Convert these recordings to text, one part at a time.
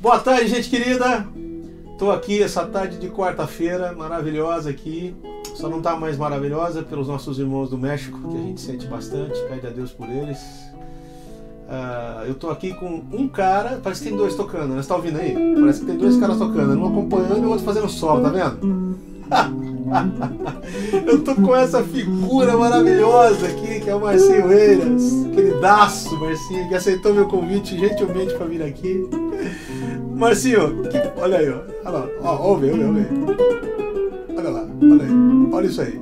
Boa tarde, gente querida. Tô aqui essa tarde de quarta-feira, maravilhosa aqui. Só não tá mais maravilhosa pelos nossos irmãos do México, que a gente sente bastante, pede a Deus por eles. Uh, eu tô aqui com um cara, parece que tem dois tocando, né? Você tá ouvindo aí? Parece que tem dois caras tocando, um acompanhando e o outro fazendo solo, tá vendo? eu tô com essa figura maravilhosa aqui, que é o Marcinho Eiras, queridaço Marcinho, que aceitou meu convite gentilmente para vir aqui. Marcinho, que, olha aí, ó. Olha lá, ó, ouve, ouve, ouve. Olha lá, olha aí. Olha isso aí.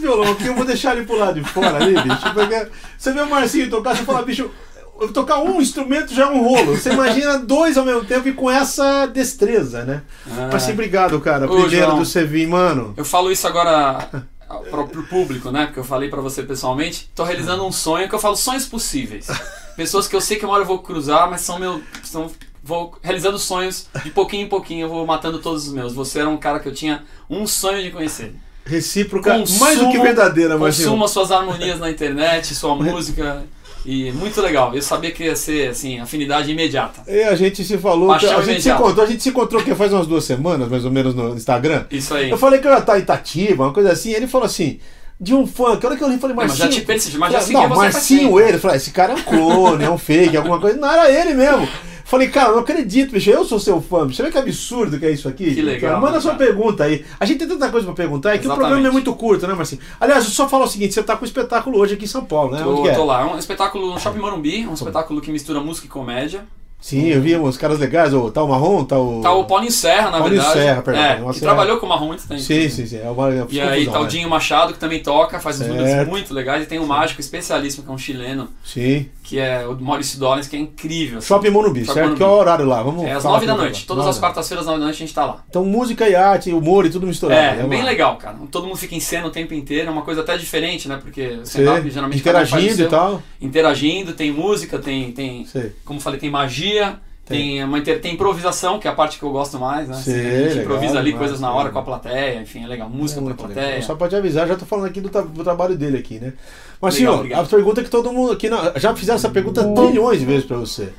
Violão aqui, eu vou deixar ele pro lado de fora ali, bicho. Porque você vê o Marcinho tocar, você fala, bicho, tocar um instrumento já é um rolo. Você imagina dois ao mesmo tempo e com essa destreza, né? Ah. Marcinho, obrigado, cara. Ô, Primeiro João, do Sevi, mano. Eu falo isso agora pro, pro público, né? Porque eu falei para você pessoalmente. Tô realizando um sonho que eu falo sonhos possíveis. Pessoas que eu sei que uma hora eu vou cruzar, mas são meu. São, vou realizando sonhos de pouquinho em pouquinho, eu vou matando todos os meus. Você era um cara que eu tinha um sonho de conhecer recíproca, consumo, mais do que verdadeira, mas Consuma suas harmonias na internet, sua música. E muito legal. Eu sabia que ia ser assim, afinidade imediata. E a gente se falou, a gente se encontrou, a gente se encontrou que faz umas duas semanas, mais ou menos, no Instagram. Isso aí. Eu falei que eu ia estar em Itatiba, uma coisa assim. Ele falou assim: de um funk. A hora que eu li, falei, Marcinho. Mas já te percebi, mas já segui Não, Marcinho ele. Eu falei, esse cara é um clone, é um fake, alguma coisa. Não era ele mesmo. Falei, cara, não acredito, bicho. Eu sou seu fã. Você vê que absurdo que é isso aqui? Que legal. Cara, manda sua pergunta aí. A gente tem tanta coisa pra perguntar, é que Exatamente. o programa é muito curto, né, Marcinho? Aliás, eu só falo o seguinte: você tá com um espetáculo hoje aqui em São Paulo, né? Tô, tô lá. É um espetáculo no Shopping Morumbi, um espetáculo que mistura música e comédia. Sim, eu vi uns caras legais, o tal Marrom, o. Tá o Paulinho Serra, na Paulinho verdade. Serra, perdão. É, que trabalhou com o Marrom muito tempo. Sim, sim, sim. É uma, é e aí tá o Dinho Machado, que também toca, faz certo. músicas muito legais. E tem um mágico especialíssimo, que é um chileno. Sim. Que é o Maurício Dollins, que é incrível. Assim. Shopping Monubi, certo? Morumbi. Que é o horário lá? Vamos é às nove da noite. Todas as quartas-feiras, nove da noite, a gente tá lá. Então música e arte, humor e tudo misturado. É, é bem legal, cara. Todo mundo fica em cena o tempo inteiro. É uma coisa até diferente, né? Porque stand-up geralmente. Interagindo e tal. Interagindo, tem música, tem. tem como falei, tem magia. Tem, uma, tem improvisação, que é a parte que eu gosto mais, né? Sim, a gente legal, improvisa ali coisas na hora com a plateia, enfim, é legal. Música é pra plateia. Legal. Só pra te avisar, já tô falando aqui do, do trabalho dele aqui, né? Mas, senhor, a pergunta que todo mundo aqui. Já fizeram essa pergunta trilhões de vezes pra você.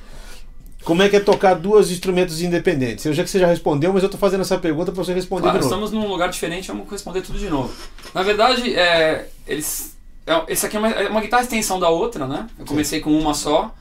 Como é que é tocar duas instrumentos independentes? Eu já que você já respondeu, mas eu tô fazendo essa pergunta para você responder Claro, de novo. estamos num lugar diferente, vamos responder tudo de novo. Na verdade, é, eles, é, esse aqui é uma, é uma guitarra extensão da outra, né? Eu comecei com uma só.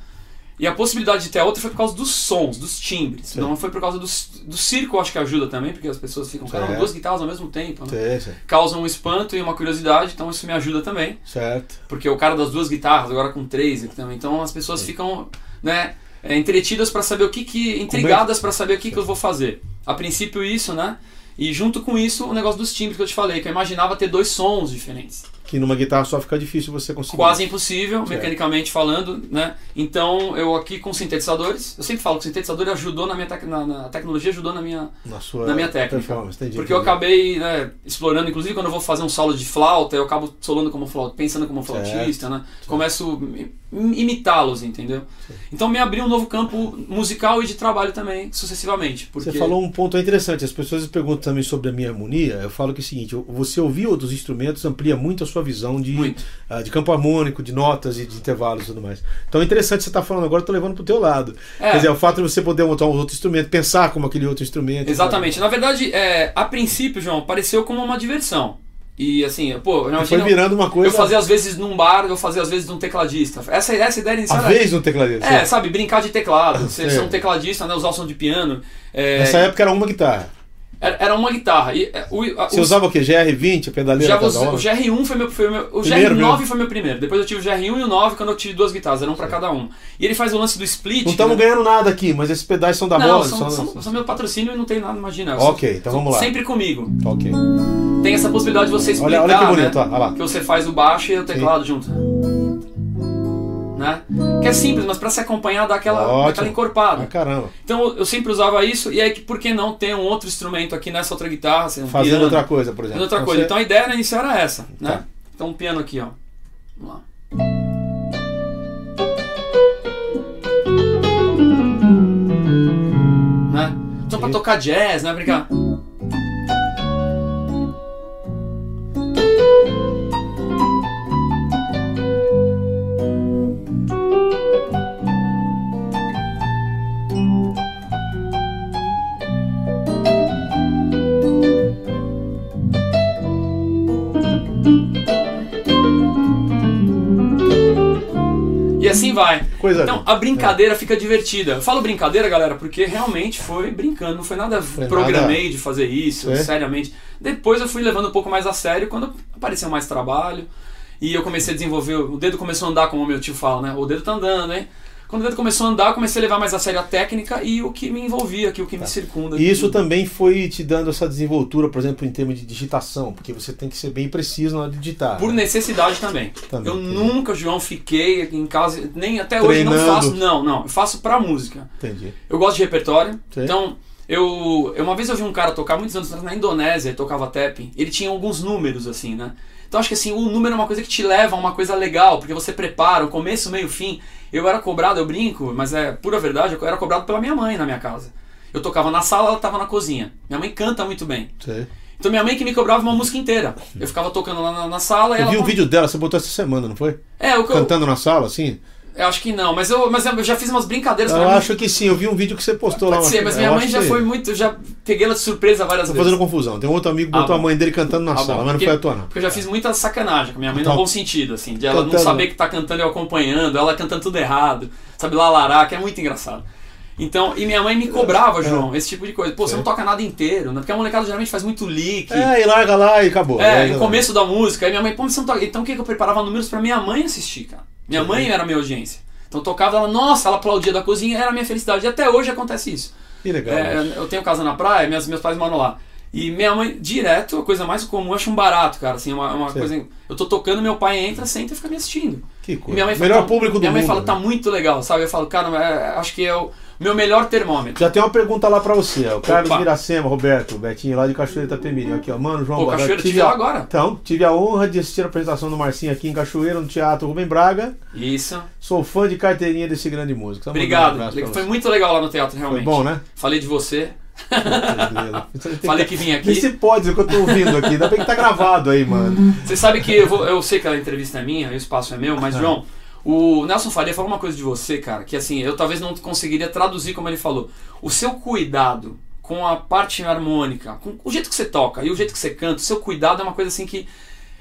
E a possibilidade de ter a outra foi por causa dos sons, dos timbres. Sim. Não foi por causa do, do circo, acho que ajuda também, porque as pessoas ficam, Certo. duas guitarras ao mesmo tempo. Né? Sei, sei. Causam um espanto e uma curiosidade, então isso me ajuda também. Certo. Porque o cara das duas guitarras, agora com três aqui também. Então as pessoas ficam, né, é, entretidas para saber o que que. intrigadas para saber o que, que eu vou fazer. A princípio, isso, né? E junto com isso, o negócio dos timbres que eu te falei, que eu imaginava ter dois sons diferentes. Que numa guitarra só fica difícil você conseguir. Quase impossível, Certo. mecanicamente falando, né? Então eu aqui com sintetizadores, eu sempre falo que o sintetizador ajudou na minha tec- na, na tecnologia, ajudou na minha, na sua na minha técnica. Entendi, Porque eu acabei né, explorando, inclusive quando eu vou fazer um solo de flauta, eu acabo solando como flauta, pensando como Certo. flautista, né? Começo a im- imitá-los, entendeu? Então me abriu um novo campo musical e de trabalho também, sucessivamente. Porque... Você falou um ponto interessante. As pessoas perguntam também sobre a minha harmonia. Eu falo que é o seguinte: você ouvir outros instrumentos amplia muito a sua visão de, ah, de campo harmônico, de notas e de intervalos e tudo mais. Então é interessante você estar falando agora, eu tô levando pro teu lado. É. Quer dizer, o fato de você poder montar um outro instrumento, pensar como aquele outro instrumento. Exatamente. Na verdade, é, a princípio, João, pareceu como uma diversão. E assim, pô, imagina. foi virando uma coisa. Eu fazia às vezes num bar, eu fazia às vezes num tecladista. Essa, essa ideia inicial a era- vez no tecladista. É, sabe, brincar de teclado, ser, É. ser um tecladista, né, usar o som de piano. É, Nessa época era uma guitarra. era, era uma guitarra. E, é, o, a- Você os- usava o quê? GR20, a pedaleira? já hora? o GR1 foi meu, foi meu o Primeiro GR9 mesmo? foi meu primeiro. Depois eu tive o GR1 e o 9 quando eu tive duas guitarras, era um pra cada um. E ele faz o lance do split. Não estamos né? ganhando nada aqui, mas esses pedais são da Não, bola. são, são, são meu patrocínio e não tem nada, imagina. Ok, então vamos lá. Sempre comigo. Ok. Tem essa possibilidade de você explicar, Olha, olha que bonito, né? olha lá. Que você faz o baixo e o teclado junto. Né? Que é simples, mas pra se acompanhar dá aquela, aquela encorpada. Ah, caramba. Então eu sempre usava isso, e aí que por que não ter um outro instrumento aqui nessa outra guitarra? assim, um Fazendo piano, outra coisa, por exemplo. Fazendo outra Então coisa. você- Então a ideia inicial era essa, né? Tá. Então um piano aqui, ó. Vamos lá. Né? Então pra tocar jazz, né? Brincar. Vai. Coisa Então linda. a brincadeira fica divertida. Eu falo brincadeira, galera, porque realmente foi brincando, não foi nada Foi programei de fazer isso, É. seriamente. Depois eu fui levando um pouco mais a sério quando apareceu mais trabalho. E eu comecei a desenvolver, o dedo começou a andar, como o meu tio fala, né? O dedo tá andando, hein? Quando o dedo começou a andar, eu comecei a levar mais a sério a técnica e o que me envolvia, que o que me circunda. Tá. E isso também foi te dando essa desenvoltura, por exemplo, em termos de digitação, porque você tem que ser bem preciso na hora de digitar. Por né? necessidade também. Também, eu entendi. nunca, João, fiquei aqui em casa, nem até hoje não Treinando. faço. Não, não. Eu faço pra música. Entendi. Eu gosto de repertório. Sim. Então, eu, eu uma vez eu vi um cara tocar muitos anos atrás na Indonésia, ele tocava tapping. Ele tinha alguns números assim, né? Então acho que assim, o número é uma coisa que te leva a uma coisa legal, porque você prepara o começo, meio, fim. Eu era cobrado, eu brinco, mas é pura verdade, eu era cobrado pela minha mãe na minha casa. Eu tocava na sala, ela tava na cozinha. Minha mãe canta muito bem. Sei. Então minha mãe que me cobrava uma música inteira. Eu ficava tocando lá na, na sala e Eu ela. vi um vídeo dela, você botou essa semana, não foi? É, eu, eu, Cantando na sala, assim? Eu acho que não, mas eu, mas eu já fiz umas brincadeiras Eu pra mim. acho que sim, eu vi um vídeo que você postou lá. Pode ser, mas minha mãe acho já foi muito. Eu já peguei ela de surpresa várias Tô vezes. fazendo confusão. Tem um outro amigo que Ah, botou a bom. mãe dele cantando na Ah, sala, bom, mas não porque- foi a tua, não. Porque eu já fiz muita sacanagem com minha mãe, Então- no bom sentido, assim, de ela não Cantando. saber que tá cantando e eu acompanhando, ela cantando tudo errado, sabe, lá lará, que é muito engraçado. Então, e minha mãe me cobrava, João, esse tipo de coisa. Pô, você não toca nada inteiro, né? Porque a molecada geralmente faz muito lick. É, e larga lá e acabou. É, Aí, no começo da música, aí minha mãe, pô, mas você não toca. Então o que que eu preparava números pra minha mãe assistir, cara? Minha mãe era minha audiência. Então tocava ela, nossa, ela aplaudia da cozinha, era a minha felicidade. E até hoje acontece isso. Que legal. É, eu tenho casa na praia, minhas, meus pais moram lá. E minha mãe, direto, a coisa mais comum, eu acho um barato, cara. Assim, uma, uma Sim. coisa. Eu tô tocando, meu pai entra, senta e fica me assistindo. que coisa. minha mãe fala, Melhor público do Minha mãe mundo. fala, né? tá muito legal, sabe? Eu falo, cara, é, acho que é o meu melhor termômetro. Já tem uma pergunta lá pra você, ó. O Carlos Opa. Miracema, Roberto, Betinho lá de Cachoeira Itapemirim. Aqui, ó. Mano, João Pô, Cachoeira, tive lá agora. Então, tive a honra de assistir a apresentação do Marcinho aqui em Cachoeira, no Teatro Rubem Braga. Isso. Sou fã de carteirinha desse grande músico. Um Obrigado. pra Foi muito legal lá no teatro, realmente. Foi bom, né? Falei de você. Falei que vim aqui. Nem se pode que eu tô ouvindo aqui. Ainda bem que tá gravado aí, mano. Você sabe que eu, vou, eu sei que a entrevista é minha o espaço é meu, mas, Ah. João, O Nelson Faria falou uma coisa de você, cara, que assim, eu talvez não conseguiria traduzir como ele falou. O seu cuidado com a parte harmônica, com o jeito que você toca e o jeito que você canta, o seu cuidado é uma coisa assim que.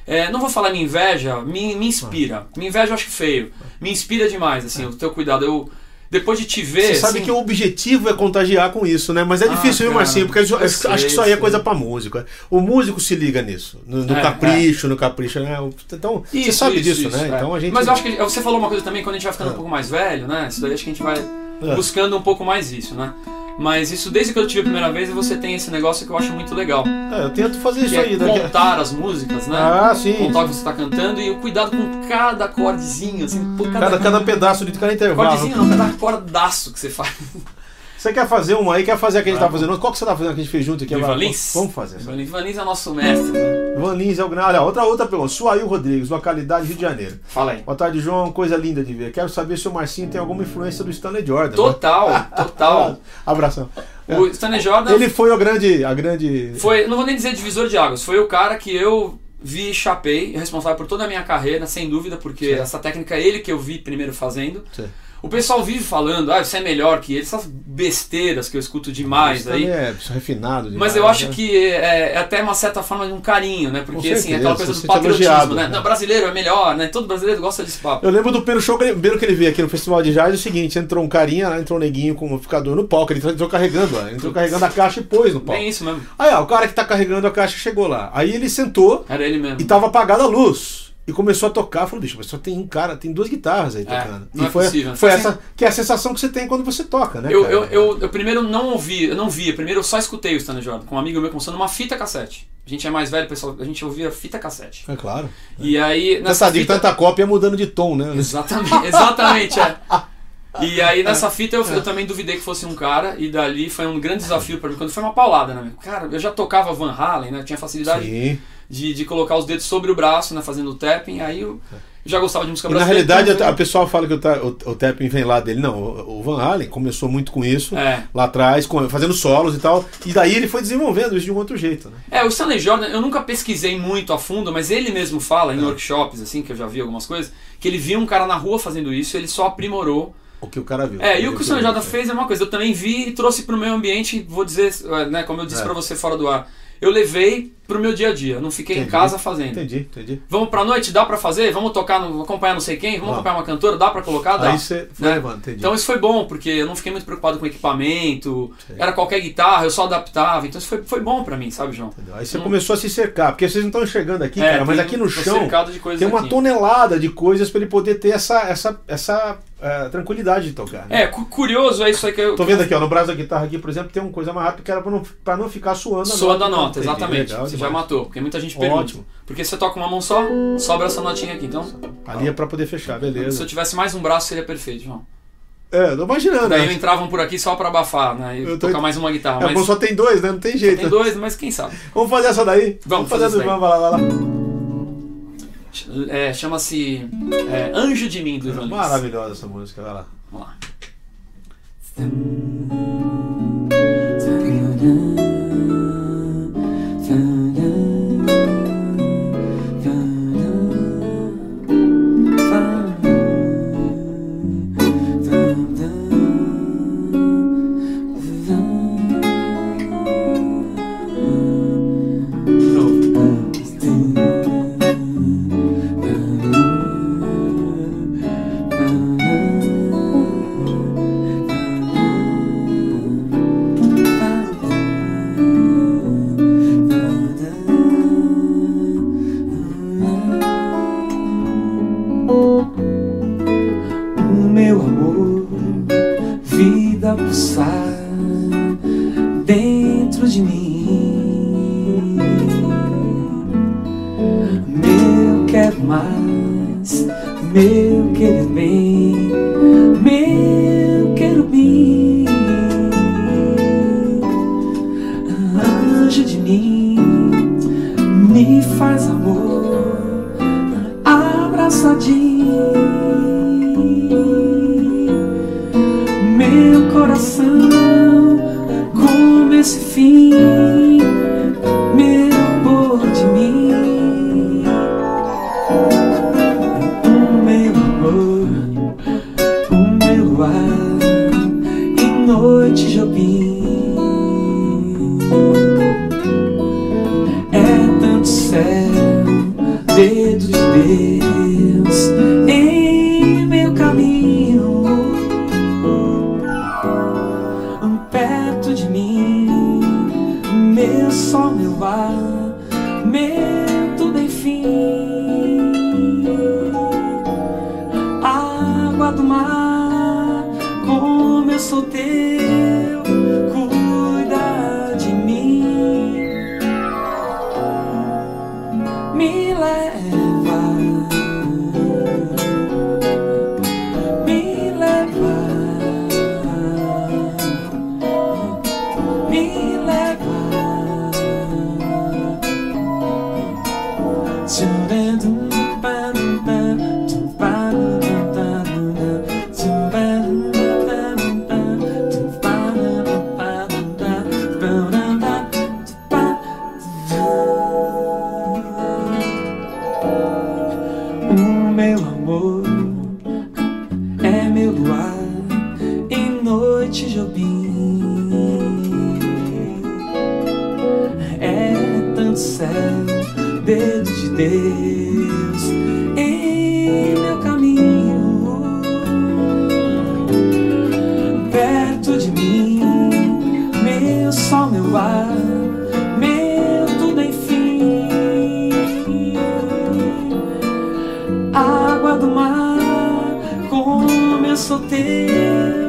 é, não vou falar me inveja, me, me inspira. Me inveja eu acho feio. Me inspira demais, assim, o teu cuidado. Eu, depois de te ver. Você sabe assim, que o objetivo é contagiar com isso, né? Mas é Ah, difícil, viu, Marcinho? Porque eu eu acho sei, que isso aí é sei. coisa pra músico. O músico se liga nisso. No, no É, capricho, no capricho, né? Então, você Isso, sabe isso, disso, isso, né? é. Então a gente. Mas eu acho que você falou uma coisa também, quando a gente vai ficando É. um pouco mais velho, né? Isso daí acho que a gente vai É. buscando um pouco mais isso, né? Mas isso desde que eu tive a primeira vez, você tem esse negócio que eu acho muito legal. É, eu tento fazer isso é aí, né? contar as músicas, né? Ah, sim. Contar o que você tá cantando e o cuidado com cada acordezinho, assim, por cada, Cada, cada pedaço de cada intervalo. acordezinho não, cada acordaço que você faz. Você quer fazer uma aí, quer fazer a que a gente tá fazendo? Qual que você tá fazendo que a gente fez junto aqui agora? Ivan Lins? Vamos fazer. Ivan Lins- Ivan Lins é nosso mestre, né? Van Lins é o grande. Olha, outra, outra pergunta. Suail Rodrigues, localidade Rio de Janeiro. Fala aí. Boa tarde, João. Coisa linda de ver. Quero saber se o Marcinho tem alguma influência do Stanley Jordan. Total, total. Abração. O Stanley Jordan Ele foi o grande. A grande. Foi, não vou nem dizer divisor de águas, foi o cara que eu vi e chapei, responsável por toda a minha carreira, sem dúvida, porque Certo. essa técnica é ele que eu vi primeiro fazendo. Certo. O pessoal vive falando, ah, você é melhor que ele, essas besteiras que eu escuto demais aí. É refinado demais, Mas eu acho né? que é, é até uma certa forma de um carinho, né? Porque Com assim, certeza, aquela coisa do sente patriotismo, elogiado, né? né? Não, brasileiro é melhor, né? Todo brasileiro gosta desse papo. Eu lembro do primeiro show, primeiro que ele veio aqui no Festival de Jazz, é o seguinte, entrou um carinha entrou um neguinho com um amplificador no palco, ele entrou carregando, ele entrou carregando a caixa e pôs no palco. Bem isso mesmo. Aí, ó, o cara que tá carregando a caixa chegou lá. Aí ele sentou Era ele mesmo. e tava apagada a luz. E começou a tocar, falou, bicho, mas só tem um cara, tem duas guitarras aí É, tocando. não e é foi, possível. foi Assim- essa que é a sensação que você tem quando você toca, né? Eu, eu, eu, eu primeiro não ouvi, eu não via, primeiro eu só escutei o Stanley Jordan com um amigo meu começando numa fita cassete. A gente é mais velho, pessoal, a gente ouvia fita cassete. É claro. E aí, Nessa fita... tanta cópia mudando de tom, né? Exatamente, exatamente, é. E aí nessa fita eu, eu também duvidei que fosse um cara, e dali foi um grande desafio pra mim, quando foi uma paulada, né? Cara, eu já tocava Van Halen, né? Tinha facilidade Sim. De, de colocar os dedos sobre o braço, né? Fazendo o tapping, aí eu, eu já gostava de música E na brasileira. realidade, então a, a pessoa fala que o, o, o tapping vem lá dele. Não, o, o Van Halen começou muito com isso, É. lá atrás, com- fazendo solos e tal. E daí ele foi desenvolvendo isso de um outro jeito, né? É, o Stanley Jordan, eu nunca pesquisei muito a fundo, mas ele mesmo fala É. em workshops, assim, que eu já vi algumas coisas, que ele viu um cara na rua fazendo isso, ele só aprimorou. O que o cara viu. É, e o que o Stanley Jordan É. fez é uma coisa, eu também vi e trouxe pro meu ambiente, vou dizer, é, né, como eu disse É. pra você fora do ar, eu levei pro meu dia a dia, não fiquei em Entendi. casa fazendo. Entendi, entendi. Vamos pra noite, dá pra fazer? Vamos tocar, no, acompanhar não sei quem? Vamos Não. acompanhar uma cantora? Dá pra colocar? Dá. Aí você foi Né? levando, entendi. Então isso foi bom, porque eu não fiquei muito preocupado com equipamento, Sei. era qualquer guitarra, eu só adaptava, então isso foi, foi bom pra mim, sabe, João? Entendeu? Aí você Hum. começou a se cercar, porque vocês não estão enxergando aqui, É, cara, mas aqui no chão tem uma aqui. tonelada de coisas pra ele poder ter essa, essa, essa eh, tranquilidade de tocar. né? É, cu- curioso é isso aí que eu. Tô vendo aqui, ó, no braço da guitarra aqui, por exemplo, tem uma coisa amarrada que era pra não, pra não ficar suando a Suando a né? nota, exatamente. legal Você já demais. matou, porque muita gente pergunta. Ótimo. Porque você toca uma mão só, sobra essa notinha aqui. Então, Ali é pra poder fechar, se eu beleza. tivesse mais um braço, seria perfeito, João. É, tô imaginando. Daí né? entravam por aqui só pra abafar, né? E Eu tocar ent- mais uma guitarra. É, Mas bom, só tem dois, né? Não tem jeito. tem dois, mas quem sabe? Vamos fazer essa daí? Vamos fazer fazer essa daí. Vai lá, vai lá. É, Chama-se é, Anjo de Mim, do Ivan Lins. Maravilhosa essa música, vai lá. Vamos lá. lua e noite jobim. Água do mar, como eu sou teu,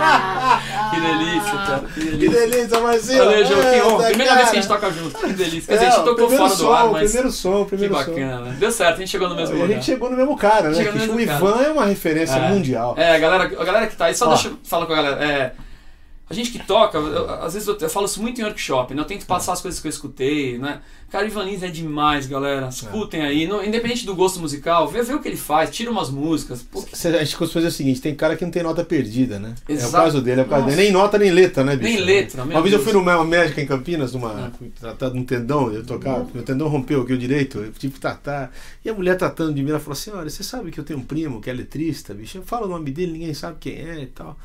Que delícia, cara. Que Que delícia. delícia, Marcinho! Valeu, João. Que honra. Eita, Primeira vez que a gente cara. toca junto. Que delícia. Quer dizer, a É, gente o tocou primeiro fora do som, ar, o mas. primeiro som, o Que primeiro som. bacana. Deu certo, a gente chegou no mesmo A lugar. gente chegou no mesmo cara, né? Chegou Que no o mesmo Ivan é uma referência É. mundial. É, a galera, a galera que tá aí, só Ó. deixa eu falar com a galera. É, a gente que toca, eu- às vezes eu, eu falo isso muito em workshop, né? Eu tento passar as coisas que eu escutei, né? Cara, Ivan Lins é demais, galera. Escutem aí. Não- independente do gosto musical, vê, vê o que ele faz, tira umas músicas. Pô, A gente costuma fazer o seguinte: tem cara que não tem nota perdida, né? É o Exato. caso dele, é o caso Nossa. dele. Nem nota, nem letra, né, bicho? Nem letra, Uma vez eu Deus. fui numa médica em Campinas, numa. tratando um tendão, eu tocava, meu tendão rompeu aqui o direito, eu tive que tratar. E a mulher tratando de mim, ela falou assim: olha, você sabe que eu tenho um primo que é letrista, bicho? Eu falo o nome dele, ninguém sabe quem é e tal.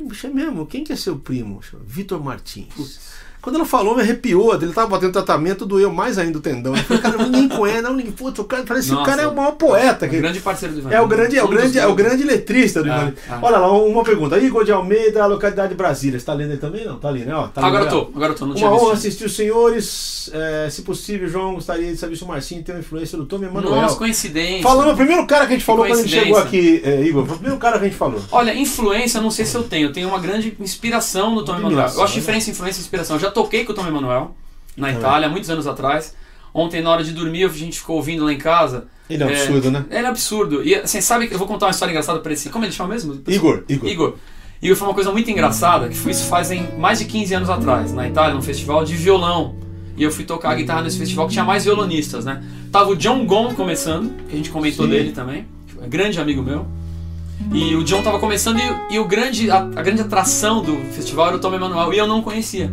Bicho, é mesmo? Quem que é seu primo? Vitor Martins. Quando ela falou, me arrepiou. Ele tava batendo tratamento, doeu mais ainda o tendão. Eu falei, cara, ninguém conhece, não, ninguém. Putz, o cara, parece que o Nossa. cara é o maior poeta. é que- um grande parceiro do Ivan. é o grande, é o grande, é o grande letrista do Ah, Ivan. ah. Olha lá, uma pergunta. Igor de Almeida, localidade de Brasília. Você tá lendo aí também? Não, tá ali, né? Ó, tá Agora eu tô, agora eu tô, não tinha Uma honra assistir os senhores. É, se possível, João, gostaria de saber se o Marcinho tem uma influência do Tom Emanuel. Nossa, coincidência. Falando, o primeiro cara que a gente falou quando a gente chegou aqui, é, Igor, foi o primeiro cara que a gente falou. Olha, influência, eu não sei se eu tenho. Eu tenho uma grande inspiração no Tom Emanuel. Eu acho né? diferença, influência e inspiração. Eu já toquei com o Tom Emanuel na É. Itália, muitos anos atrás. Ontem, na hora de dormir, a gente ficou ouvindo lá em casa. Ele é um absurdo, né? Ele é absurdo. E assim, sabe que eu vou contar uma história engraçada pra ele. Como ele chama mesmo? Igor, Igor. Igor. Igor foi uma coisa muito engraçada, que foi isso fazem mais de 15 anos atrás, na Itália, num festival de violão. E eu fui tocar guitarra nesse festival que tinha mais violonistas, né? Tava o John Gon começando, que a gente comentou Sim. dele também, é grande amigo meu. E o John tava começando e, e o grande, a, a grande atração do festival era o Tom Emanuel, e eu não conhecia.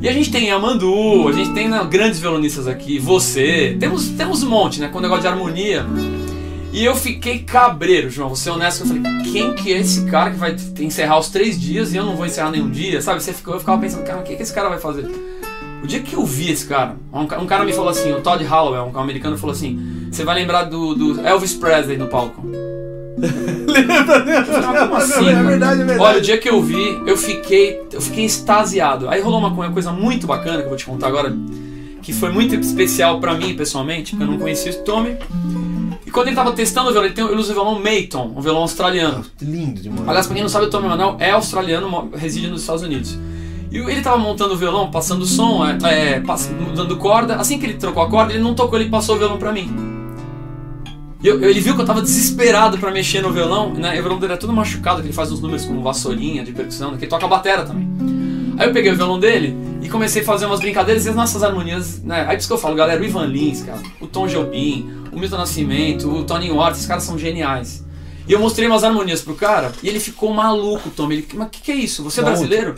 E a gente tem a Mandu, a gente tem né, grandes violonistas aqui, você, temos, temos um monte, né, com o negócio de harmonia. E eu fiquei cabreiro, João, vou ser honesto, eu falei, quem que é esse cara que vai encerrar os três dias e eu não vou encerrar nenhum dia, sabe? Você ficou, eu ficava pensando, cara, o que, que esse cara vai fazer? O dia que eu vi esse cara, um, um cara me falou assim, o Todd Holloway, um americano, falou assim, você vai lembrar do, do Elvis Presley no palco. Lembra, como assim, É verdade, é verdade. Olha, o dia que eu vi, eu fiquei, eu fiquei extasiado. Aí rolou uma, coisa muito bacana que eu vou te contar agora, que foi muito especial pra mim pessoalmente, porque eu não conhecia o Tommy. E quando ele tava testando o violão, ele, tem, ele usa o violão Mayton, um violão australiano. Lindo demais. Aliás, pra quem não sabe, o Tommy Manuel é australiano, reside nos Estados Unidos. E ele tava montando o violão, passando som, é, é, mudando corda. Assim que ele trocou a corda, ele não tocou, ele passou o violão pra mim. E eu- ele viu que eu tava desesperado pra mexer no violão, né? E o violão dele é todo machucado, que ele faz uns números com vassourinha de percussão, que ele toca batera também. Aí eu peguei o violão dele e comecei a fazer umas brincadeiras e as nossas harmonias, né? Aí por isso que eu falo, galera, o Ivan Lins, cara, o Tom Jobim, o Milton Nascimento, o Tony Watt, esses caras são geniais. E eu mostrei umas harmonias pro cara e ele ficou maluco, Tom. Ele, mas o que, que é isso? Você é brasileiro?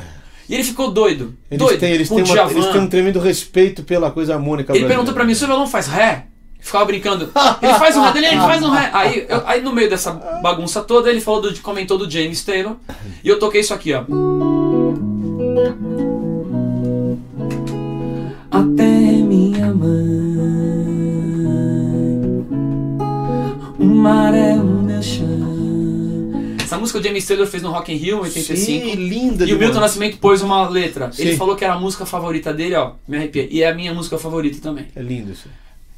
E ele ficou doido. Eles doido. têm, eles, têm uma- eles têm um tremendo respeito pela coisa harmônica Ele brasileira. perguntou pra mim, seu violão faz ré? Ficava brincando. Ele faz um ré dele, ele faz um ré. Aí, eu- aí no meio dessa bagunça toda, ele falou do, comentou do James Taylor. E eu toquei isso aqui, ó. Até minha mãe. O mar é o meu chão. Essa música o James Taylor fez no Rock in Rio em 85. Sim, linda E o. Milton Nascimento pôs uma letra. Ele Sim. falou que era a música favorita dele, ó. Me arrepiei. E é a minha música favorita também. É lindo isso.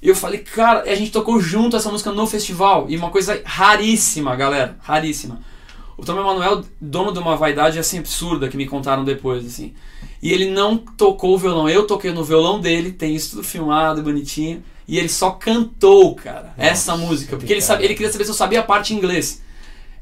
E eu falei, cara, a gente tocou junto essa música no festival. E uma coisa raríssima, galera. Raríssima. O Tom Emanuel, dono de uma vaidade assim absurda que me contaram depois, assim. E ele não tocou o violão. Eu toquei no violão dele, tem isso tudo filmado, bonitinho. E ele só cantou, cara, essa música. Porque ele, sabia, ele queria saber se eu sabia a parte em inglês.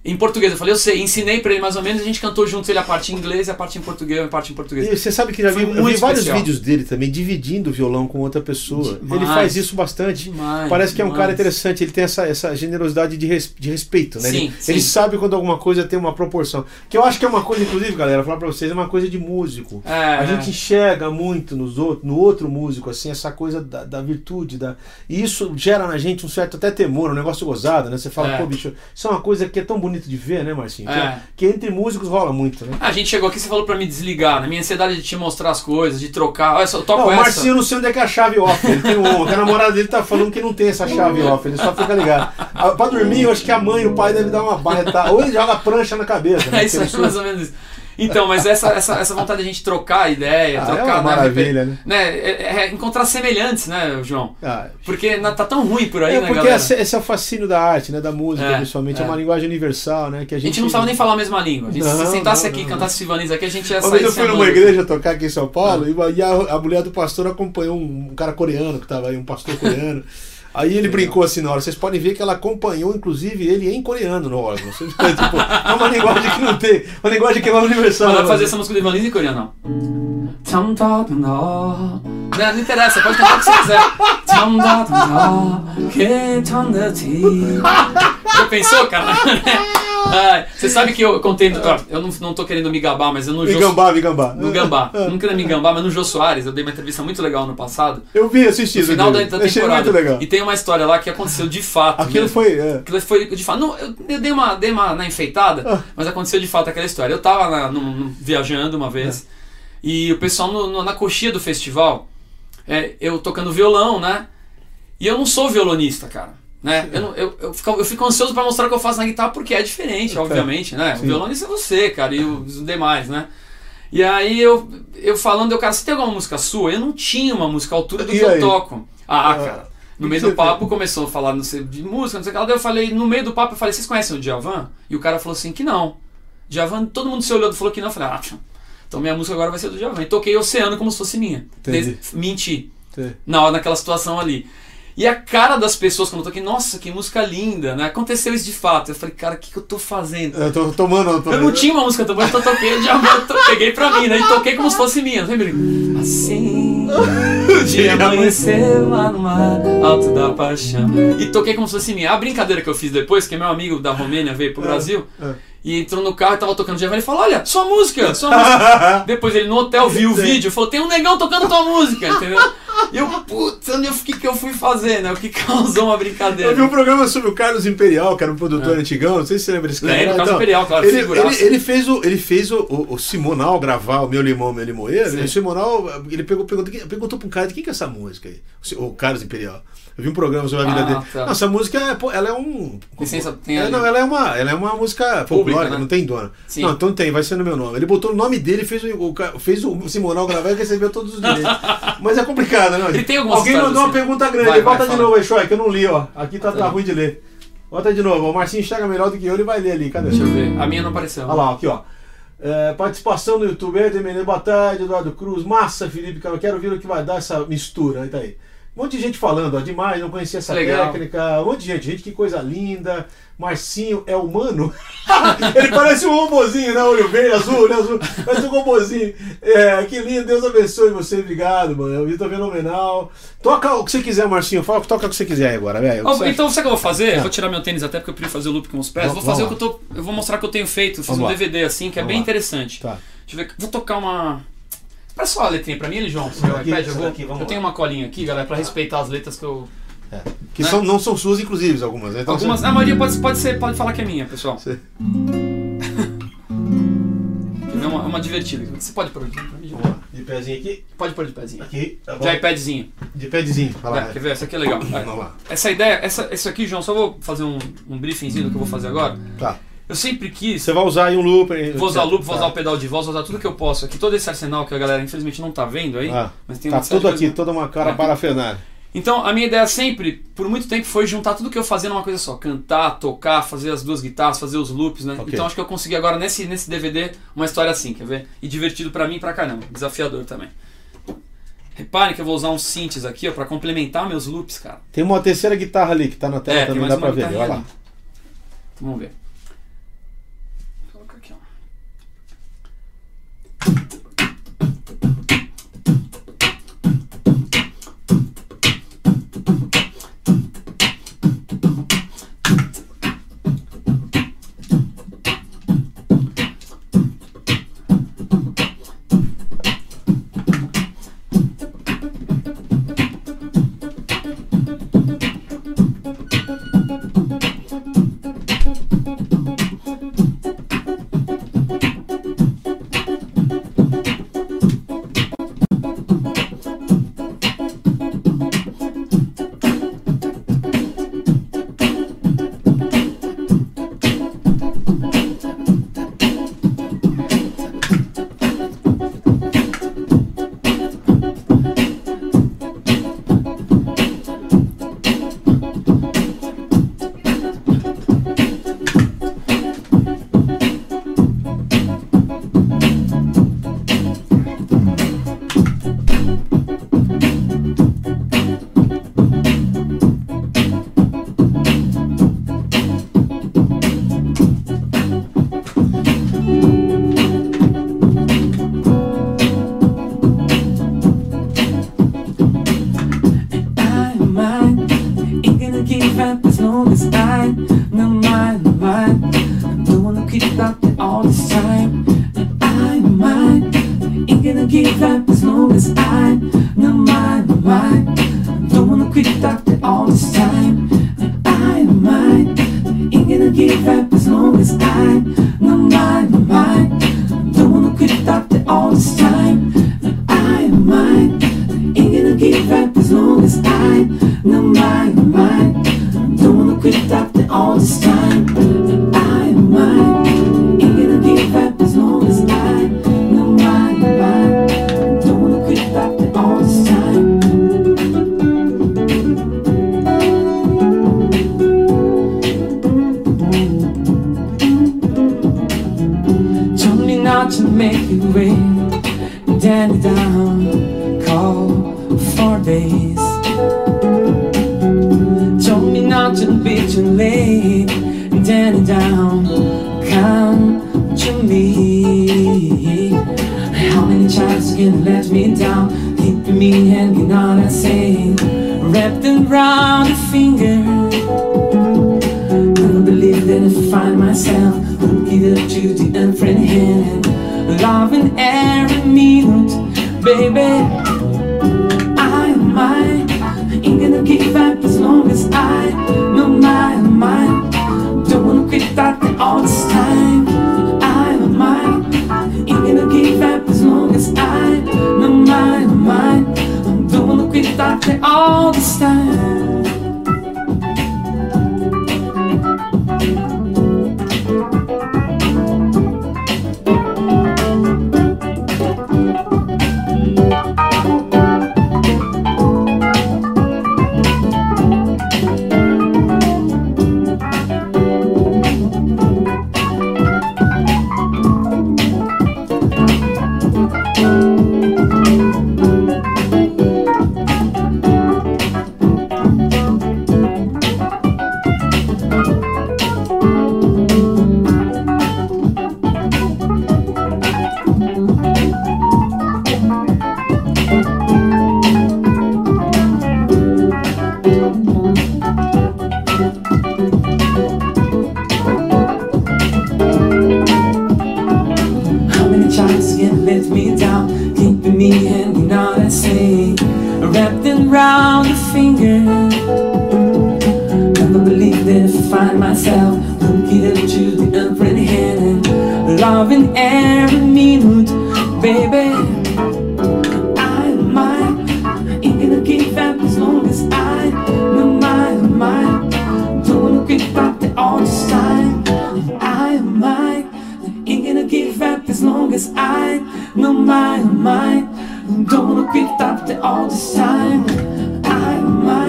Em português, eu falei, eu sei, ensinei pra ele mais ou menos, a gente cantou juntos ele a parte em inglês e a parte em português, a parte em português. E você sabe que já vi, eu vi vários especial. vídeos dele também, dividindo o violão com outra pessoa. Demais. Ele faz isso bastante. Demais, Parece que é um cara demais. interessante, ele tem essa, essa generosidade de, res- de respeito, né? Sim, ele, sim. ele sabe quando alguma coisa tem uma proporção. Que eu acho que é uma coisa, inclusive, galera, falar pra vocês, é uma coisa de músico. É, A é. gente enxerga muito nos outros, no outro músico, assim, essa coisa da, da virtude. Da... E isso gera na gente um certo até temor, um negócio gozado, né? Você fala, É. pô, bicho, isso é uma coisa que é tão bonito de ver, né, Marcinho? Que, É. que entre músicos rola muito, né? A gente chegou aqui, você falou pra me desligar, na minha ansiedade de te mostrar as coisas, de trocar. Olha só, eu toco Não, o essa. Marcinho eu não sei onde é que é a chave off. Ele tem que a namorada dele tá falando que não tem essa chave off, ele só fica ligado. Ah, Pra dormir, eu acho que a mãe e o pai devem dar uma barretada. Ou ele joga prancha na cabeça. Né? É isso ele mais ou menos isso. Então, mas essa, essa, essa vontade de a gente trocar ideia, Ah, trocar. é uma né, maravilha, né? né, é- é encontrar semelhantes, né, João? Ah, Porque na- tá tão ruim por aí, é né, porque galera? esse, esse é o fascínio da arte, né? Da música, É, principalmente. É. é. uma linguagem universal, né? Que a A gente, gente não precisava nem falar a mesma língua. A gente, se Não, sentasse não, aqui e não, cantasse Sivanês aqui, a gente ia Uma sair vez eu se fui numa igreja tocar aqui em São Paulo e e a, a mulher do pastor acompanhou um, um cara coreano que tava aí, um pastor coreano. Aí ele brincou assim na hora. Vocês podem ver que ela acompanhou, inclusive, ele em coreano no órgão. Tipo, é uma linguagem que não tem. Uma linguagem que é uma universal. Mas né? fazer essa música do Ivan Lins em coreano, não. Tam da. Não, não interessa, pode cantar o que você quiser. Tam da dum da, que tam da ti. Já pensou, cara? Ai, Você sabe que eu contei. ó, Eu não, não tô querendo me gabar, mas eu no Me Jô- gambá, me gambá. No Gambá. Não querendo me gambar, mas no Jô Soares, eu dei uma entrevista muito legal no passado. Eu vi, assisti. No final da, da temporada. muito legal. E tem uma história lá que aconteceu de fato. Aquilo mesmo. foi. é. Aquilo foi de fato. Não, eu, eu dei uma, dei uma na enfeitada, Ah. mas aconteceu de fato aquela história. Eu tava na- num- num- viajando uma vez e o pessoal no- no- na coxia do festival, é, eu tocando violão, né? E eu não sou violonista, cara. Né? Eu, não- eu, eu, fico, eu fico ansioso pra mostrar o que eu faço na guitarra porque é diferente, obviamente, né? O Sim. violonista é você, cara, e os demais, né? E aí eu, eu falando, eu, cara, você tem alguma música sua? Eu não tinha uma música à altura do E que aí? eu toco. Ah, Ah, cara. No meio do papo começou a falar não sei, de música, não sei o que lá. Daí eu falei, no meio do papo, eu falei, vocês conhecem o Djavan? E o cara falou assim que não. Djavan, todo mundo se olhou e falou que não. Eu falei, ah, tchau. Então minha música agora vai ser do Djavan. E toquei Oceano como se fosse minha. Entendi. Menti. Na, naquela situação ali. E a cara das pessoas quando eu toquei, nossa, que música linda, né? Aconteceu isso de fato. Eu falei, cara, o que, que eu tô fazendo? Eu tô tomando. Eu, tô... Eu não tinha uma música boa, então eu toquei, o eu to- peguei pra mim, né? E toquei como se fosse minha, sempre. Assim O dia amanheceu lá no mar, alto da paixão. E toquei como se fosse minha. A brincadeira que eu fiz depois, que meu amigo da Romênia veio pro Brasil. é. E entrou no carro e tava tocando Giovanni e falou: Olha, sua música, sua música. Depois ele no hotel viu o vídeo e falou: Tem um negão tocando tua música, entendeu? E eu, eu- o que, que eu fui fazer, né? O que causou uma brincadeira? Eu vi um programa sobre o Carlos Imperial, que era um produtor antigão, não sei se você lembra desse cara. É. Lembro, Então, Carlos Imperial, claro, ele, ele, ele fez, o, ele fez o, o, o Simonal gravar o Meu Limão, Meu Limoeiro, Sim. e o Simonal, ele pegou, perguntou, perguntou pra um cara, de quem que é essa música aí? O O Carlos Imperial. Eu vi um programa sobre a vida Ah, dele. tá. Não, essa música é, pô, ela é um... Licença, tem É, não, ela é uma, ela é uma música folclórica, né? não tem dona. Sim. Não, então tem, vai ser no meu nome. Ele botou o nome dele, fez o, fez o Simonal gravar e recebeu todos os direitos. Mas é complicado, né? Ele tem algumas Alguém mandou uma assim. pergunta grande. Vai, vai, Bota de fala. novo aí, Shoy, que eu não li, ó. Aqui tá, tá Tá. ruim de ler. Bota de novo. O Marcinho enxerga melhor do que eu, ele vai ler ali. Cadê? Deixa eu ver. A minha não apareceu. Olha lá, aqui, ó. É, participação no YouTube, Eder Menezes, boa tarde, Eduardo Cruz, massa, Felipe, quero ver o que vai dar essa mistura, aí tá aí. Um monte de gente falando, ó, demais, não conhecia essa Legal. técnica, um monte de gente, gente, que coisa linda, Marcinho é humano? Ele parece um robozinho, né, olho verde, azul, olho azul, parece um robozinho. É, que lindo, Deus abençoe você, obrigado, mano, o vídeo tá fenomenal. Toca o que você quiser, Marcinho, fala, toca o que você quiser aí agora, velho. Ó, O que você então sabe o que eu vou fazer? É. Vou tirar meu tênis até porque eu prefiro fazer o loop com os pés. Vamos- vou fazer o que eu tô. Eu vou mostrar o que eu tenho feito. Fiz Vamos um lá. DVD assim, que é Vamos bem lá. interessante. Tá. Deixa eu ver. Vou tocar uma. Parece só a letrinha pra mim, ele, João? Seu Aqui, iPad, eu, vou... daqui, vamos eu tenho uma colinha aqui, galera, pra respeitar as letras que eu. É. Que né? são, não são suas, inclusive, algumas. né? Então Algumas. você- A maioria pode, pode ser, pode falar que é minha, pessoal. você- É uma, uma divertida. Você pode pôr aqui. Lá. De pezinho aqui, Pode pôr de pezinho. aqui, tá bom? De iPadzinho. De padzinho, vai lá. É, quer ver? Essa aqui é legal. Vai. Vamos lá. Essa ideia, essa, essa aqui, João, só vou fazer um, um briefingzinho do que eu vou fazer agora. Tá. Eu sempre quis. Você vai usar aí um loop. Vou usar loop, vou Tá. usar o pedal de voz, vou usar tudo que eu posso aqui. Todo esse arsenal que a galera infelizmente não tá vendo aí. Ah, mas tem tá tudo aqui, coisas- toda uma cara É. parafernália. Então, a minha ideia sempre, por muito tempo, foi juntar tudo que eu fazia numa coisa só. Cantar, tocar, fazer as duas guitarras, fazer os loops, né? Ok. Então acho que eu consegui agora nesse, nesse DVD uma história assim, quer ver? E divertido pra mim e pra caramba. Desafiador também. Reparem que eu vou usar uns synths aqui, ó, pra complementar meus loops, cara. Tem uma terceira guitarra ali que tá na tela É, também, dá pra ver. Olha lá. Então, vamos ver. Vou colocar aqui, ó. I my, oh my I'm gonna get after all this time I, oh my